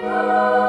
Música